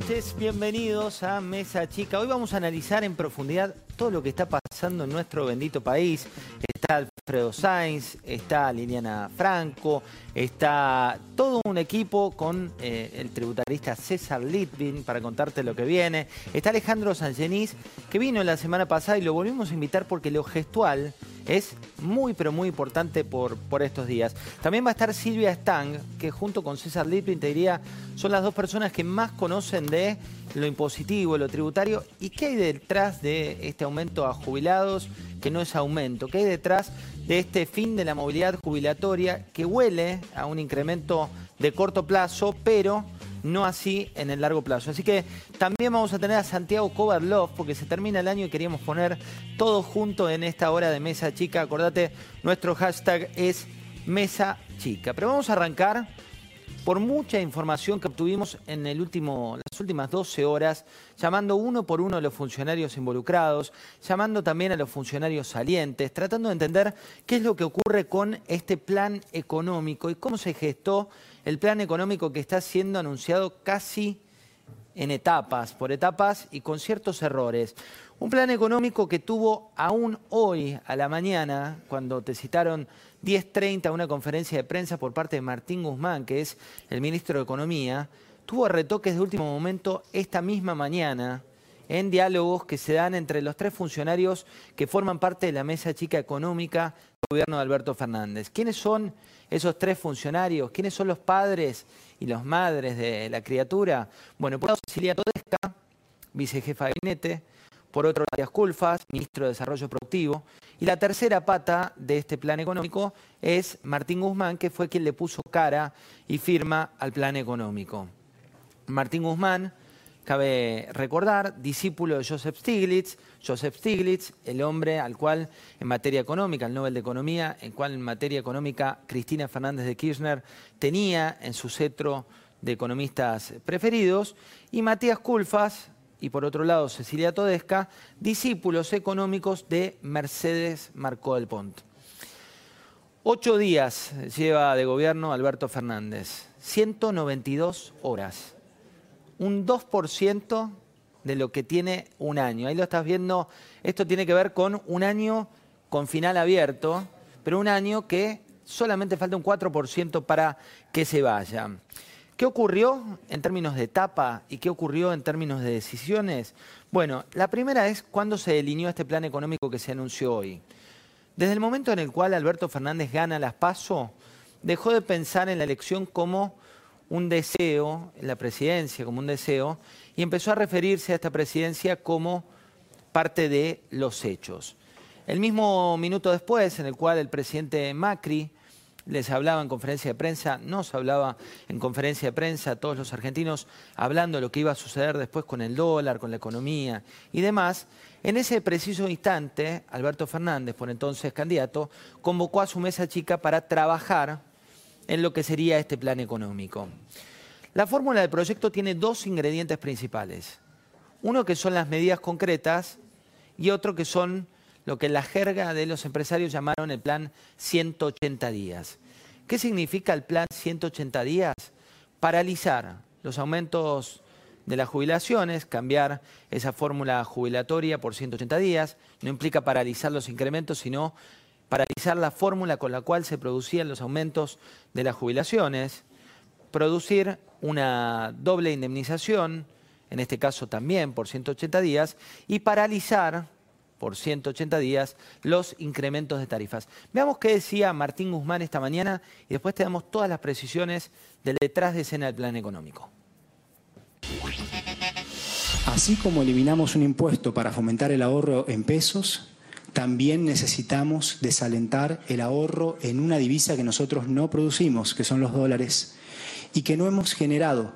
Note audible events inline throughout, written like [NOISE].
Noches, bienvenidos a Mesa Chica. Hoy vamos a analizar en profundidad todo lo que está pasando en nuestro bendito país. Está Alfredo Sainz, está Liliana Franco, está todo un equipo con eh, el tributarista César Litvin para contarte lo que viene. Está Alejandro Sangenís, que vino la semana pasada y lo volvimos a invitar porque lo gestual es muy pero muy importante por, por estos días. También va a estar Silvia Stang, que junto con César Litvin te diría, son las dos personas que más conocen de lo impositivo, lo tributario y qué hay detrás de este aumento a jubilados, que no es aumento, qué hay detrás de este fin de la movilidad jubilatoria que huele a un incremento de corto plazo, pero no así en el largo plazo. Así que también vamos a tener a Santiago Kovarlov, porque se termina el año y queríamos poner todo junto en esta hora de Mesa Chica. Acordate, nuestro hashtag es Mesa Chica. Pero vamos a arrancar por mucha información que obtuvimos en el último, las últimas 12 horas, llamando uno por uno a los funcionarios involucrados, llamando también a los funcionarios salientes, tratando de entender qué es lo que ocurre con este plan económico y cómo se gestó el plan económico que está siendo anunciado casi en etapas, por etapas y con ciertos errores. Un plan económico que tuvo aún hoy a la mañana, cuando te citaron 10.30 una conferencia de prensa por parte de Martín Guzmán, que es el ministro de Economía, tuvo retoques de último momento esta misma mañana en diálogos que se dan entre los tres funcionarios que forman parte de la mesa chica económica del gobierno de Alberto Fernández. ¿Quiénes son esos tres funcionarios? ¿Quiénes son los padres y las madres de la criatura? Bueno, por un lado Cecilia Todesca, vicejefa de gabinete, por otro Díaz Culfas, ministro de Desarrollo Productivo, y la tercera pata de este plan económico es Martín Guzmán, que fue quien le puso cara y firma al plan económico. Martín Guzmán, cabe recordar, discípulo de Joseph Stiglitz, Joseph Stiglitz, el hombre al cual en materia económica, el Nobel de Economía, en cual en materia económica Cristina Fernández de Kirchner tenía en su cetro de economistas preferidos, y Matías Culfas, y por otro lado Cecilia Todesca, discípulos económicos de Mercedes Marcó del Pont. Ocho días lleva de gobierno Alberto Fernández, 192 horas, un 2% de lo que tiene un año. Ahí lo estás viendo, esto tiene que ver con un año con final abierto, pero un año que solamente falta un 4% para que se vaya. ¿Qué ocurrió en términos de etapa y qué ocurrió en términos de decisiones? Bueno, la primera es cuando se delineó este plan económico que se anunció hoy. Desde el momento en el cual Alberto Fernández gana las PASO, dejó de pensar en la elección como un deseo, la presidencia como un deseo, y empezó a referirse a esta presidencia como parte de los hechos. El mismo minuto después, en el cual el presidente Macri les hablaba en conferencia de prensa, nos hablaba en conferencia de prensa, todos los argentinos hablando de lo que iba a suceder después con el dólar, con la economía y demás. En ese preciso instante, Alberto Fernández, por entonces candidato, convocó a su mesa chica para trabajar en lo que sería este plan económico. La fórmula del proyecto tiene dos ingredientes principales. Uno que son las medidas concretas y otro que son lo que en la jerga de los empresarios llamaron el plan 180 días. ¿Qué significa el plan 180 días? Paralizar los aumentos de las jubilaciones, cambiar esa fórmula jubilatoria por 180 días, no implica paralizar los incrementos, sino paralizar la fórmula con la cual se producían los aumentos de las jubilaciones, producir una doble indemnización, en este caso también por 180 días, y paralizar por 180 días los incrementos de tarifas. Veamos qué decía Martín Guzmán esta mañana y después te damos todas las precisiones del detrás de escena del plan económico. Así como eliminamos un impuesto para fomentar el ahorro en pesos, también necesitamos desalentar el ahorro en una divisa que nosotros no producimos, que son los dólares, y que no hemos generado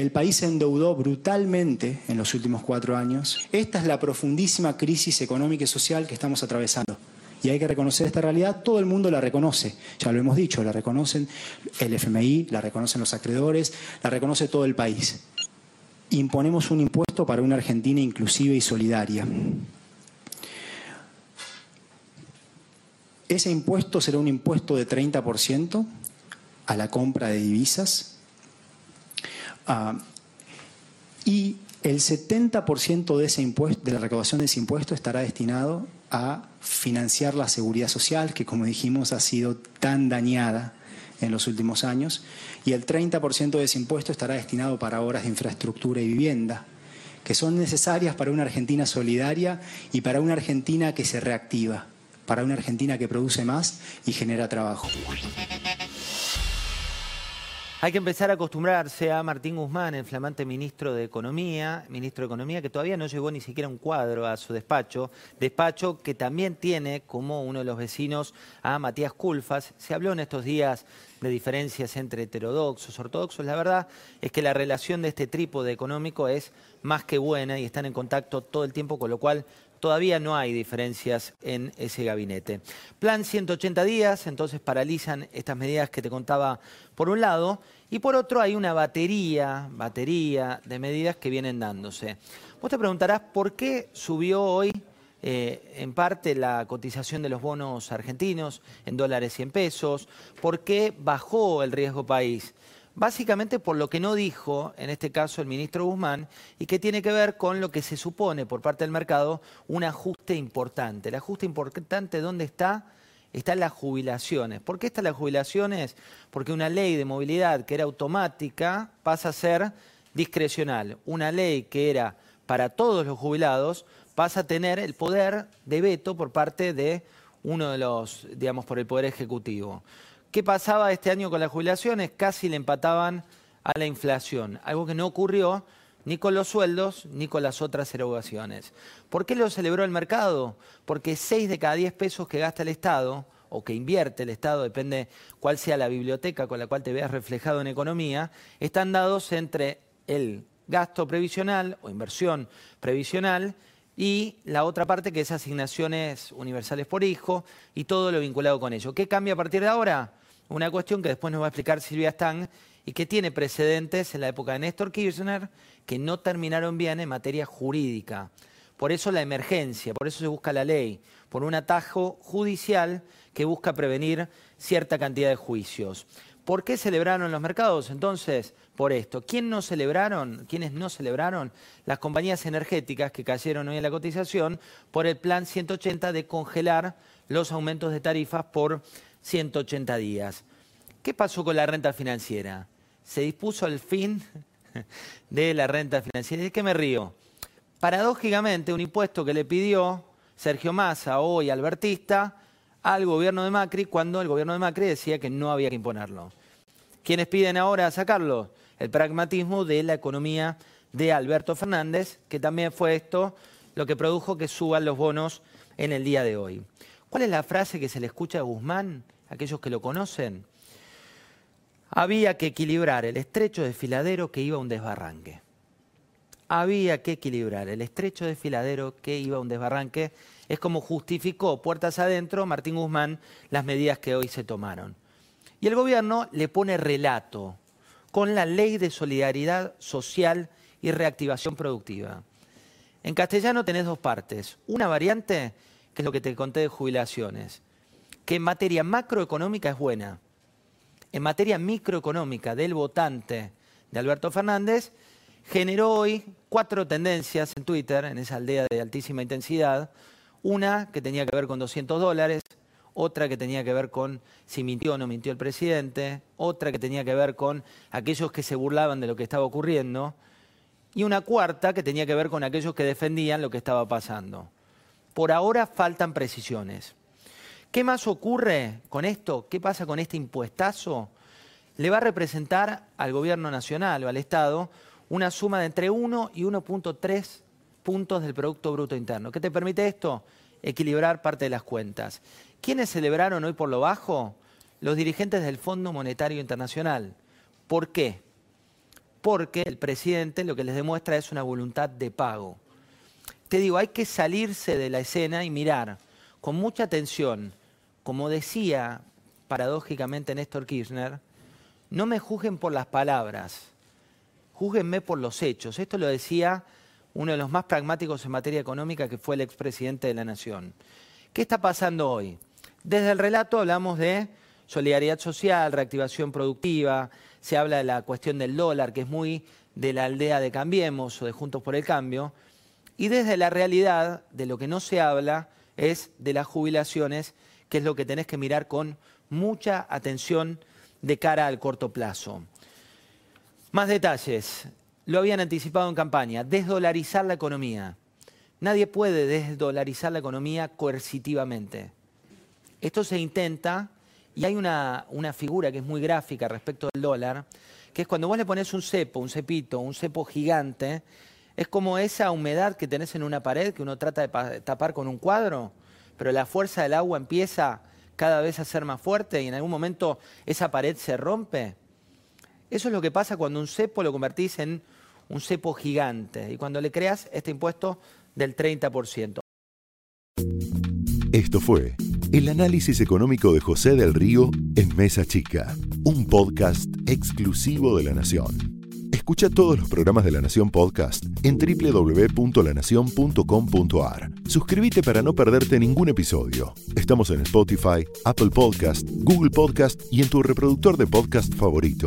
el país se endeudó brutalmente en los últimos cuatro años. Esta es la profundísima crisis económica y social que estamos atravesando. Y hay que reconocer esta realidad, todo el mundo la reconoce, ya lo hemos dicho, la reconocen el FMI, la reconocen los acreedores, la reconoce todo el país. imponemos un impuesto para una Argentina inclusiva y solidaria. Ese impuesto será un impuesto de 30% a la compra de divisas ah, y el 70% de, ese impuesto, de la recaudación de ese impuesto estará destinado a financiar la seguridad social, que como dijimos ha sido tan dañada en los últimos años, y el 30% de ese impuesto estará destinado para obras de infraestructura y vivienda, que son necesarias para una Argentina solidaria y para una Argentina que se reactiva, para una Argentina que produce más y genera trabajo. Hay que empezar a acostumbrarse a Martín Guzmán, el flamante ministro de Economía, ministro de Economía que todavía no llevó ni siquiera un cuadro a su despacho, despacho que también tiene como uno de los vecinos a Matías Culfas. Se habló en estos días de diferencias entre heterodoxos, ortodoxos. La verdad es que la relación de este trípode económico es más que buena y están en contacto todo el tiempo, con lo cual todavía no hay diferencias en ese gabinete. Plan 180 días, entonces paralizan estas medidas que te contaba por un lado, y por otro hay una batería, batería de medidas que vienen dándose. Vos te preguntarás por qué subió hoy eh, en parte la cotización de los bonos argentinos en dólares y en pesos, por qué bajó el riesgo país básicamente por lo que no dijo, en este caso el ministro Guzmán, y que tiene que ver con lo que se supone por parte del mercado un ajuste importante. El ajuste importante, ¿dónde está? Está en las jubilaciones. ¿Por qué están las jubilaciones? Porque una ley de movilidad que era automática pasa a ser discrecional. Una ley que era para todos los jubilados pasa a tener el poder de veto por parte de uno de los, digamos, por el Poder Ejecutivo. ¿Qué pasaba este año con las jubilaciones? Casi le empataban a la inflación, algo que no ocurrió ni con los sueldos ni con las otras erogaciones. ¿Por qué lo celebró el mercado? Porque 6 de cada 10 pesos que gasta el Estado o que invierte el Estado, depende cuál sea la biblioteca con la cual te veas reflejado en economía, están dados entre el gasto previsional o inversión previsional y la otra parte que es asignaciones universales por hijo y todo lo vinculado con ello. ¿Qué cambia a partir de ahora? Una cuestión que después nos va a explicar Silvia Stang y que tiene precedentes en la época de Néstor Kirchner que no terminaron bien en materia jurídica. Por eso la emergencia, por eso se busca la ley, por un atajo judicial que busca prevenir cierta cantidad de juicios. ¿Por qué celebraron los mercados? Entonces, por esto. ¿Quién no celebraron? ¿Quiénes no celebraron? Las compañías energéticas que cayeron hoy en la cotización por el plan 180 de congelar los aumentos de tarifas por 180 días. ¿Qué pasó con la renta financiera? Se dispuso el fin [LAUGHS] de la renta financiera. ¿De qué me río? Paradójicamente, un impuesto que le pidió Sergio Massa, hoy albertista, al gobierno de Macri, cuando el gobierno de Macri decía que no había que imponerlo. ¿Quiénes piden ahora sacarlo? El pragmatismo de la economía de Alberto Fernández, que también fue esto lo que produjo que suban los bonos en el día de hoy. ¿Cuál es la frase que se le escucha a Guzmán, aquellos que lo conocen? Había que equilibrar el estrecho desfiladero que iba a un desbarranque. Había que equilibrar el estrecho desfiladero que iba a un desbarranque. Es como justificó puertas adentro Martín Guzmán las medidas que hoy se tomaron. Y el gobierno le pone relato con la ley de solidaridad social y reactivación productiva. En castellano tenés dos partes. Una variante que es lo que te conté de jubilaciones, que en materia macroeconómica es buena. En materia microeconómica del votante de Alberto Fernández, generó hoy cuatro tendencias en Twitter, en esa aldea de altísima intensidad. Una que tenía que ver con 200 dólares, otra que tenía que ver con si mintió o no mintió el presidente, otra que tenía que ver con aquellos que se burlaban de lo que estaba ocurriendo, y una cuarta que tenía que ver con aquellos que defendían lo que estaba pasando. Por ahora faltan precisiones. ¿Qué más ocurre con esto? ¿Qué pasa con este impuestazo? Le va a representar al gobierno nacional o al Estado una suma de entre 1 y 1.3 puntos del Producto Bruto Interno. ¿Qué te permite esto? Equilibrar parte de las cuentas. ¿Quiénes celebraron hoy por lo bajo? Los dirigentes del Fondo Monetario Internacional. ¿Por qué? Porque el presidente lo que les demuestra es una voluntad de pago te digo, hay que salirse de la escena y mirar con mucha atención, como decía paradójicamente Néstor Kirchner, no me juzguen por las palabras, júzguenme por los hechos. Esto lo decía uno de los más pragmáticos en materia económica, que fue el expresidente de la Nación. ¿Qué está pasando hoy? Desde el relato hablamos de solidaridad social, reactivación productiva, se habla de la cuestión del dólar, que es muy de la aldea de Cambiemos o de Juntos por el Cambio, y desde la realidad de lo que no se habla es de las jubilaciones, que es lo que tenés que mirar con mucha atención de cara al corto plazo. Más detalles. Lo habían anticipado en campaña, desdolarizar la economía. Nadie puede desdolarizar la economía coercitivamente. Esto se intenta y hay una, una, figura que es muy gráfica respecto del dólar, que es cuando vos le pones un cepo, un cepito, un cepo gigante, es como esa humedad que tenés en una pared que uno trata de tapar con un cuadro, pero la fuerza del agua empieza cada vez a ser más fuerte y en algún momento esa pared se rompe. Eso es lo que pasa cuando un cepo lo convertís en un cepo gigante y cuando le creas este impuesto del 30%. Esto fue el análisis económico de José del Río en Mesa Chica, un podcast exclusivo de La Nación. Escucha todos los programas de La Nación Podcast en www.lanacion.com.ar. Suscríbete para no perderte ningún episodio. Estamos en Spotify, Apple Podcast, Google Podcast y en tu reproductor de podcast favorito.